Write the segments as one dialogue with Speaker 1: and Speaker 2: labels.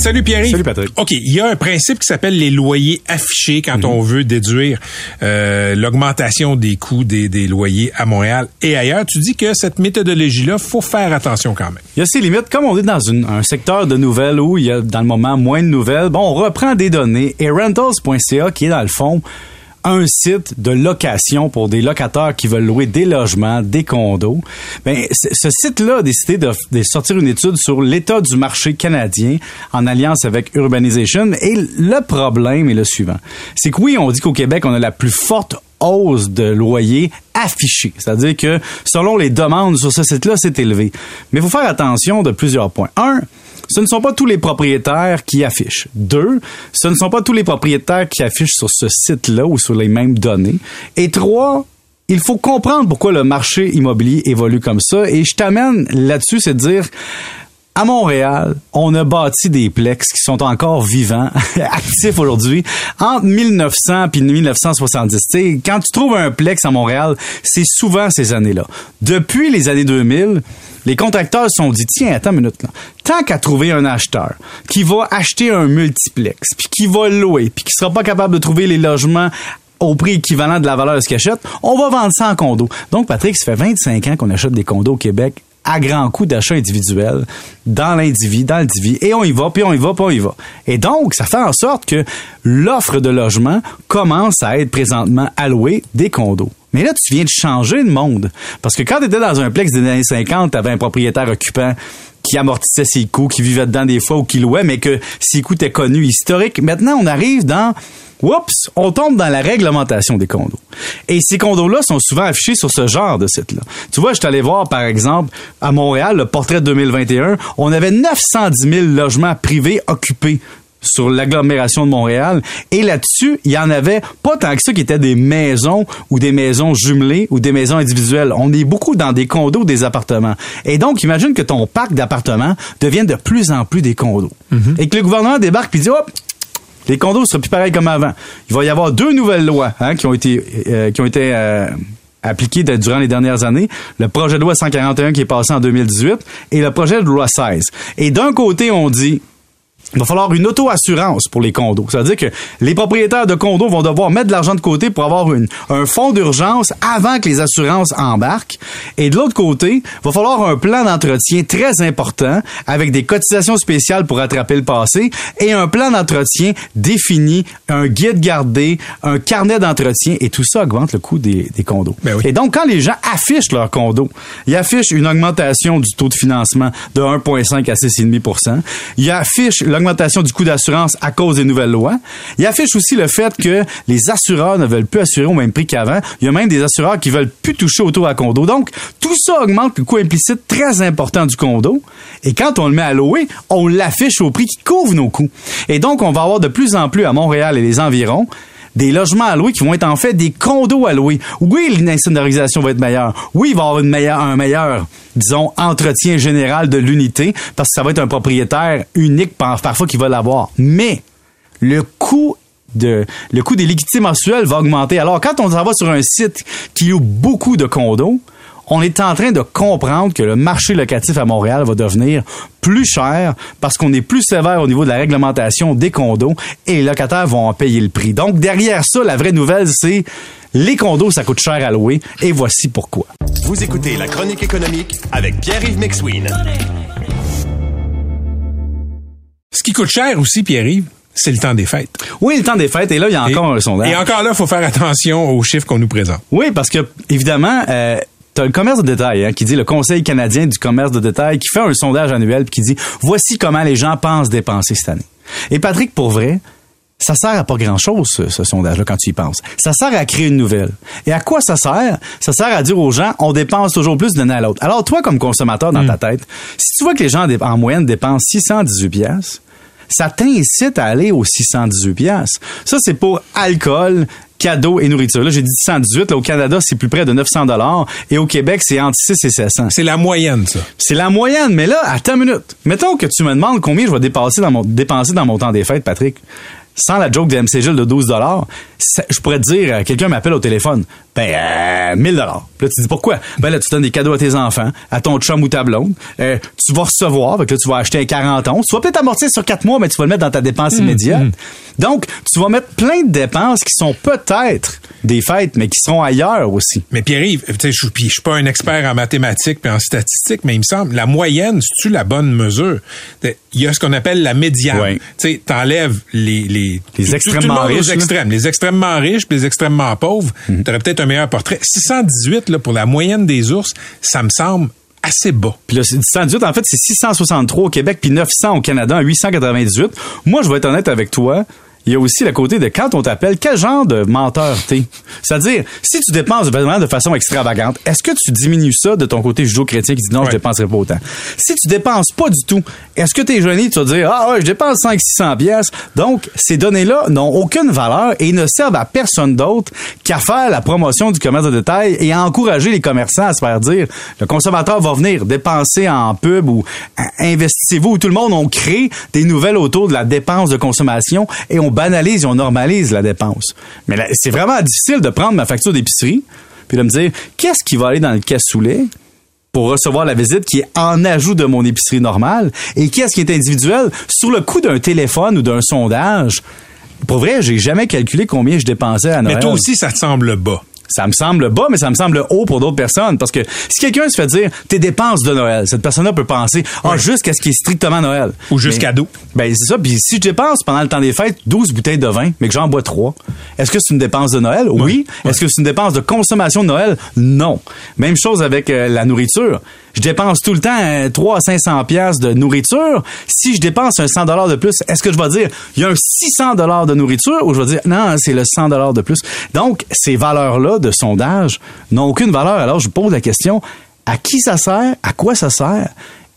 Speaker 1: Salut Pierre.
Speaker 2: Salut Patrick.
Speaker 1: OK, il y a un principe qui s'appelle les loyers affichés quand on veut déduire euh, l'augmentation des coûts des, des, loyers à Montréal et ailleurs. Tu dis que cette méthodologie-là, faut faire attention quand même.
Speaker 2: Il y a ses limites. Comme on est dans une, un secteur de nouvelles où il y a dans le moment moins de nouvelles, bon, on reprend des données et rentals.ca qui est dans le fond un site de location pour des locataires qui veulent louer des logements, des condos. Ben, ce site-là a décidé de, sortir une étude sur l'état du marché canadien en alliance avec Urbanization. Et le problème est le suivant. C'est que oui, on dit qu'au Québec, on a la plus forte hausse de loyer affichée. C'est-à-dire que selon les demandes sur ce site-là, c'est élevé. Mais il faut faire attention de plusieurs points. Un, ce ne sont pas tous les propriétaires qui affichent. Deux, ce ne sont pas tous les propriétaires qui affichent sur ce site-là ou sur les mêmes données. Et trois, il faut comprendre pourquoi le marché immobilier évolue comme ça. Et je t'amène là-dessus, c'est de dire, à Montréal, on a bâti des plex qui sont encore vivants, actifs aujourd'hui, entre 1900 puis 1970. T'sais, quand tu trouves un plex à Montréal, c'est souvent ces années-là. Depuis les années 2000, les contracteurs se sont dit, tiens, attends une minute, là. tant qu'à trouver un acheteur qui va acheter un multiplex, puis qui va louer, puis qui sera pas capable de trouver les logements au prix équivalent de la valeur de ce qu'il achète, on va vendre ça en condo. Donc, Patrick, ça fait 25 ans qu'on achète des condos au Québec à grand coût d'achat individuel dans l'individu, dans le divi, et on y va, puis on y va, puis on y va. Et donc, ça fait en sorte que l'offre de logement commence à être présentement allouée des condos. Mais là, tu viens de changer de monde. Parce que quand tu étais dans un plex des années 50, tu avais un propriétaire occupant qui amortissait ses coûts, qui vivait dedans des fois ou qui louait, mais que ses coûts étaient connus, historiques. Maintenant, on arrive dans Oups, on tombe dans la réglementation des condos. Et ces condos-là sont souvent affichés sur ce genre de site-là. Tu vois, je suis allé voir, par exemple, à Montréal, le portrait 2021, on avait 910 000 logements privés occupés sur l'agglomération de Montréal. Et là-dessus, il y en avait pas tant que ça qui étaient des maisons ou des maisons jumelées ou des maisons individuelles. On est beaucoup dans des condos, des appartements. Et donc, imagine que ton parc d'appartements devienne de plus en plus des condos. Et que le gouvernement débarque et dit, hop, les condos ne seront plus pareils comme avant. Il va y avoir deux nouvelles lois hein, qui ont été, euh, qui ont été euh, appliquées durant les dernières années. Le projet de loi 141 qui est passé en 2018 et le projet de loi 16. Et d'un côté, on dit il va falloir une auto-assurance pour les condos. C'est-à-dire que les propriétaires de condos vont devoir mettre de l'argent de côté pour avoir une, un fonds d'urgence avant que les assurances embarquent. Et de l'autre côté, il va falloir un plan d'entretien très important avec des cotisations spéciales pour rattraper le passé et un plan d'entretien défini, un guide gardé, un carnet d'entretien et tout ça augmente le coût des, des condos.
Speaker 1: Ben oui.
Speaker 2: Et donc, quand les gens affichent leur condo, ils affichent une augmentation du taux de financement de 1,5 à 6,5% Ils affichent l'augmentation du coût d'assurance à cause des nouvelles lois. Il affiche aussi le fait que les assureurs ne veulent plus assurer au même prix qu'avant. Il y a même des assureurs qui veulent plus toucher au taux à condo. Donc, tout ça augmente le coût implicite très important du condo. Et quand on le met à louer, on l'affiche au prix qui couvre nos coûts. Et donc, on va avoir de plus en plus à Montréal et les environs des logements à louer qui vont être en fait des condos à louer. Oui, l'insonorisation va être meilleure. Oui, il va y avoir un meilleur, disons, entretien général de l'unité parce que ça va être un propriétaire unique parfois qui va l'avoir. Mais le coût de, le coût des liquidités mensuelles va augmenter. Alors, quand on s'en va sur un site qui loue beaucoup de condos, on est en train de comprendre que le marché locatif à Montréal va devenir plus cher parce qu'on est plus sévère au niveau de la réglementation des condos et les locataires vont en payer le prix. Donc derrière ça, la vraie nouvelle, c'est les condos, ça coûte cher à louer et voici pourquoi.
Speaker 3: Vous écoutez la chronique économique avec Pierre-Yves McSween.
Speaker 1: Ce qui coûte cher aussi, Pierre-Yves, c'est le temps des fêtes.
Speaker 2: Oui, le temps des fêtes. Et là, il y a encore
Speaker 1: et,
Speaker 2: un sondage.
Speaker 1: Et encore là, il faut faire attention aux chiffres qu'on nous présente.
Speaker 2: Oui, parce que, évidemment, euh, T'as le commerce de détail hein, qui dit le Conseil canadien du commerce de détail qui fait un sondage annuel puis qui dit voici comment les gens pensent dépenser cette année. Et Patrick, pour vrai, ça sert à pas grand-chose, ce, ce sondage-là, quand tu y penses. Ça sert à créer une nouvelle. Et à quoi ça sert? Ça sert à dire aux gens, on dépense toujours plus d'une année à l'autre. Alors, toi, comme consommateur dans ta tête, si tu vois que les gens, en moyenne, dépensent 618 pièces ça t'incite à aller aux 618 pièces. Ça, c'est pour alcool cadeaux et nourriture. Là, j'ai dit 118. Là, au Canada, c'est plus près de 900 dollars. Et au Québec, c'est entre 6 et 700.
Speaker 1: C'est la moyenne, ça.
Speaker 2: C'est la moyenne. Mais là, attends une minute. Mettons que tu me demandes combien je vais dépenser dans mon, dépenser dans mon temps des fêtes, Patrick. Sans la joke de MC Gilles de 12 dollars, je pourrais te dire, euh, quelqu'un m'appelle au téléphone, ben, euh, 1000 dollars. Là, tu dis pourquoi? Ben là, tu donnes des cadeaux à tes enfants, à ton chum ou ta blonde. Euh, tu vas recevoir, donc là, tu vas acheter un 40 ans. Tu vas peut-être amortir sur 4 mois, mais tu vas le mettre dans ta dépense immédiate. Donc, tu vas mettre plein de dépenses qui sont peut-être des fêtes, mais qui seront ailleurs aussi.
Speaker 1: Mais Pierre-Yves, tu sais, je je suis pas un expert en mathématiques puis en statistiques, mais il me semble, la moyenne, c'est-tu la bonne mesure? Il y a ce qu'on appelle la médiane.
Speaker 2: Oui.
Speaker 1: Tu sais, t'enlèves les... Les,
Speaker 2: Les
Speaker 1: tout- tout
Speaker 2: extrêmement
Speaker 1: le
Speaker 2: riches,
Speaker 1: extrêmes. Les extrêmement riches puis les extrêmement pauvres, t'aurais peut-être un meilleur portrait. 618, là, pour la moyenne des ours, ça me semble assez bas.
Speaker 2: Puis là, c'est 118, en fait, c'est 663 au Québec, puis 900 au Canada, en 898. Moi, je vais être honnête avec toi. Il y a aussi le côté de quand on t'appelle, quel genre de menteur t'es? C'est-à-dire, si tu dépenses vraiment de façon extravagante, est-ce que tu diminues ça de ton côté judo-chrétien qui dit non, je
Speaker 1: Ouais.
Speaker 2: dépenserai pas autant? Si tu dépenses pas du tout, est-ce que t'es gêné, tu vas dire, ah ouais, je dépense 500-600 pièces. Donc, ces données-là n'ont aucune valeur et ne servent à personne d'autre qu'à faire la promotion du commerce de détail et à encourager les commerçants à se faire dire, le consommateur va venir dépenser en pub ou investissez-vous. Tout le monde, on crée des nouvelles autour de la dépense de consommation et on banalise et on normalise la dépense. Mais c'est vraiment difficile de prendre ma facture d'épicerie puis de me dire, qu'est-ce qui va aller dans le cassoulet pour recevoir la visite qui est en ajout de mon épicerie normale? Et qu'est-ce qui est individuel? Sur le coût d'un téléphone ou d'un sondage. Pour vrai, j'ai jamais calculé combien je dépensais à Noël.
Speaker 1: Mais toi aussi, ça te semble bas.
Speaker 2: Ça me semble bas, mais ça me semble haut pour d'autres personnes. Parce que si quelqu'un se fait dire tes dépenses de Noël, cette personne-là peut penser ah, jusqu'à ce qui est strictement Noël?
Speaker 1: Ou juste
Speaker 2: Mais-
Speaker 1: cadeau.
Speaker 2: Ben, c'est ça. Puis si je dépense pendant le temps des fêtes 12 bouteilles de vin, mais que j'en bois 3, est-ce que c'est une dépense de Noël? Oui. Est-ce que c'est une dépense de consommation de Noël? Non. Même chose avec euh, la nourriture. Je dépense tout le temps euh, 3 à 500 pièces de nourriture. Si je dépense un 100 dollars de plus, est-ce que je vais dire il y a un 600 dollars de nourriture ou je vais dire non, c'est le 100 dollars de plus? Donc ces valeurs-là de sondage n'ont aucune valeur. Alors je pose la question à qui ça sert, à quoi ça sert?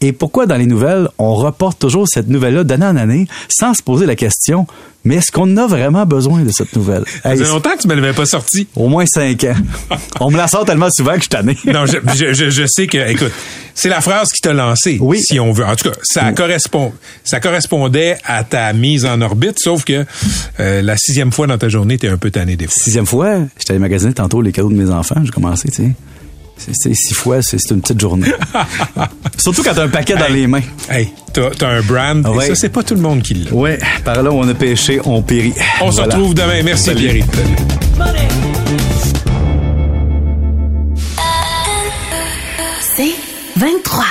Speaker 2: Et pourquoi dans les nouvelles, on reporte toujours cette nouvelle-là d'année en année sans se poser la question, mais est-ce qu'on a vraiment besoin de cette nouvelle?
Speaker 1: Ça
Speaker 2: Hey,
Speaker 1: faisait longtemps que tu me l'avais pas sorti.
Speaker 2: au moins cinq ans. on me la sort tellement souvent que je suis tanné.
Speaker 1: Non, je, je, je, je sais que, écoute, c'est la phrase qui t'a lancé,
Speaker 2: Oui.
Speaker 1: si on veut. En tout cas, ça correspond, ça correspondait à ta mise en orbite, sauf que euh, la sixième fois dans ta journée, t'es un peu tanné des fois.
Speaker 2: Sixième fois, j'étais allé magasiner tantôt les cadeaux de mes enfants. J'ai commencé, tu sais. C'est- six fois, c'est une petite journée. Surtout quand t'as un paquet dans les mains.
Speaker 1: Hey, t'as un brand,
Speaker 2: Ouais.
Speaker 1: et ça, c'est pas tout le monde qui l'a.
Speaker 2: Ouais, par là où on a pêché, on périt.
Speaker 1: On se retrouve demain. Merci,
Speaker 2: Salut.
Speaker 1: Pierre.
Speaker 4: C'est 23.